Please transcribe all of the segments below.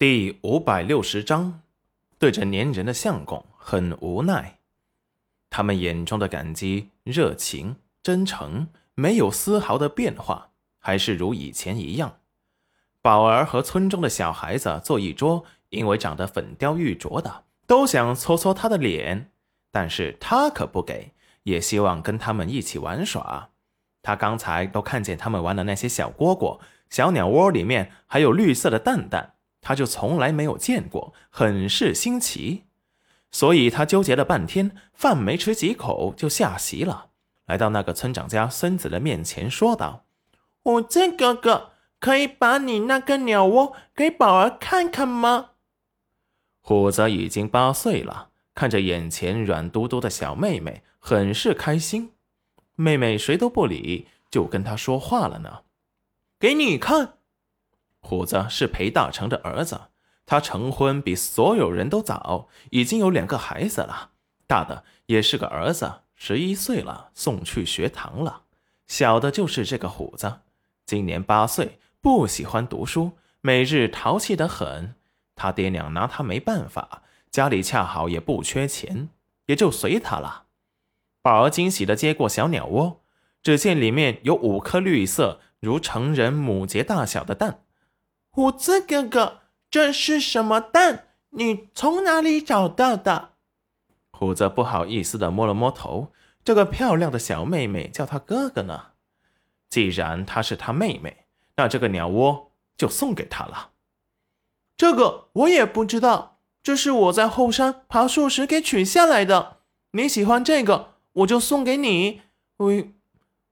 第五百六十章，对着粘人的相公很无奈。他们眼中的感激、热情、真诚没有丝毫的变化，还是如以前一样。宝儿和村中的小孩子坐一桌，因为长得粉雕玉琢的，都想搓搓他的脸，但是他可不给，也希望跟他们一起玩耍。他刚才都看见他们玩的那些小蝈蝈、小鸟窝里面还有绿色的蛋蛋。他就从来没有见过，很是新奇，所以他纠结了半天，饭没吃几口就下席了。来到那个村长家孙子的面前，说道：“虎子哥哥，可以把你那个鸟窝给宝儿看看吗？”虎子已经八岁了，看着眼前软嘟嘟的小妹妹，很是开心。妹妹谁都不理，就跟他说话了呢：“给你看。”虎子是裴大成的儿子，他成婚比所有人都早，已经有两个孩子了。大的也是个儿子，十一岁了，送去学堂了。小的就是这个虎子，今年八岁，不喜欢读书，每日淘气的很。他爹娘拿他没办法，家里恰好也不缺钱，也就随他了。宝儿惊喜的接过小鸟窝，只见里面有五颗绿色如成人母节大小的蛋。虎子哥哥，这是什么蛋？你从哪里找到的？虎子不好意思的摸了摸头。这个漂亮的小妹妹叫他哥哥呢。既然她是他妹妹，那这个鸟窝就送给她了。这个我也不知道，这是我在后山爬树时给取下来的。你喜欢这个，我就送给你。回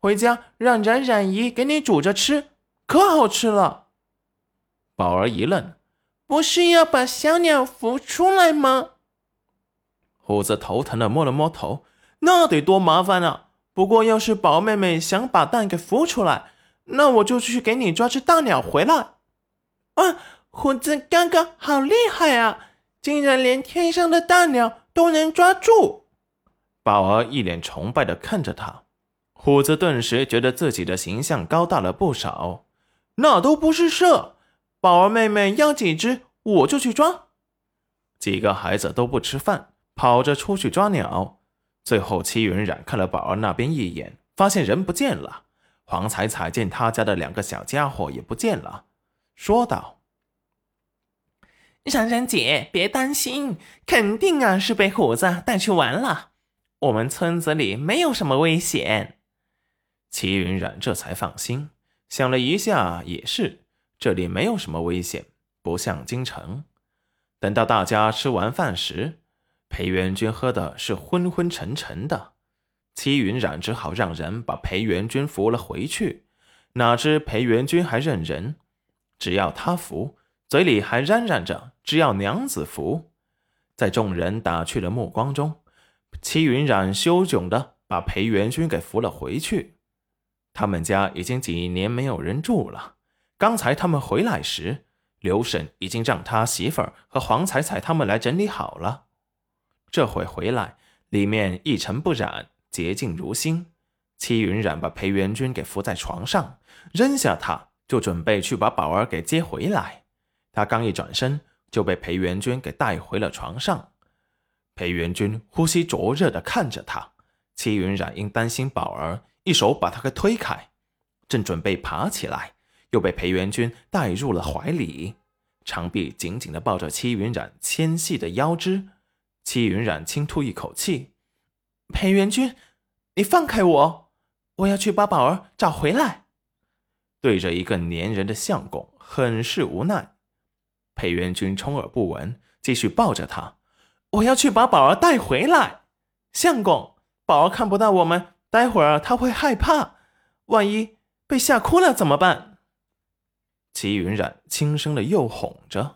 回家让冉冉姨给你煮着吃，可好吃了。宝儿一愣，不是要把小鸟孵出来吗？虎子头疼的摸了摸头，那得多麻烦啊！不过要是宝妹妹想把蛋给孵出来，那我就去给你抓只大鸟回来。啊，虎子哥哥好厉害啊！竟然连天上的大鸟都能抓住！宝儿一脸崇拜的看着他，虎子顿时觉得自己的形象高大了不少。那都不是事。宝儿妹妹要几只，我就去抓。几个孩子都不吃饭，跑着出去抓鸟。最后，戚云染看了宝儿那边一眼，发现人不见了。黄彩彩见他家的两个小家伙也不见了，说道：“冉冉姐，别担心，肯定啊是被虎子带去玩了。我们村子里没有什么危险。”齐云染这才放心，想了一下，也是。这里没有什么危险，不像京城。等到大家吃完饭时，裴元君喝的是昏昏沉沉的，戚云染只好让人把裴元君扶了回去。哪知裴元君还认人，只要他扶，嘴里还嚷嚷着只要娘子扶。在众人打趣的目光中，戚云染羞窘的把裴元君给扶了回去。他们家已经几年没有人住了。刚才他们回来时，刘婶已经让他媳妇儿和黄彩彩他们来整理好了。这会回来，里面一尘不染，洁净如新。戚云染把裴元君给扶在床上，扔下他，就准备去把宝儿给接回来。他刚一转身，就被裴元君给带回了床上。裴元君呼吸灼热的看着他，戚云染因担心宝儿，一手把他给推开，正准备爬起来。又被裴元君带入了怀里，长臂紧紧地抱着戚云染纤细的腰肢。戚云染轻吐一口气：“裴元君，你放开我，我要去把宝儿找回来。”对着一个粘人的相公，很是无奈。裴元君充耳不闻，继续抱着他：“我要去把宝儿带回来。相公，宝儿看不到我们，待会儿他会害怕，万一被吓哭了怎么办？”齐云染轻声的又哄着。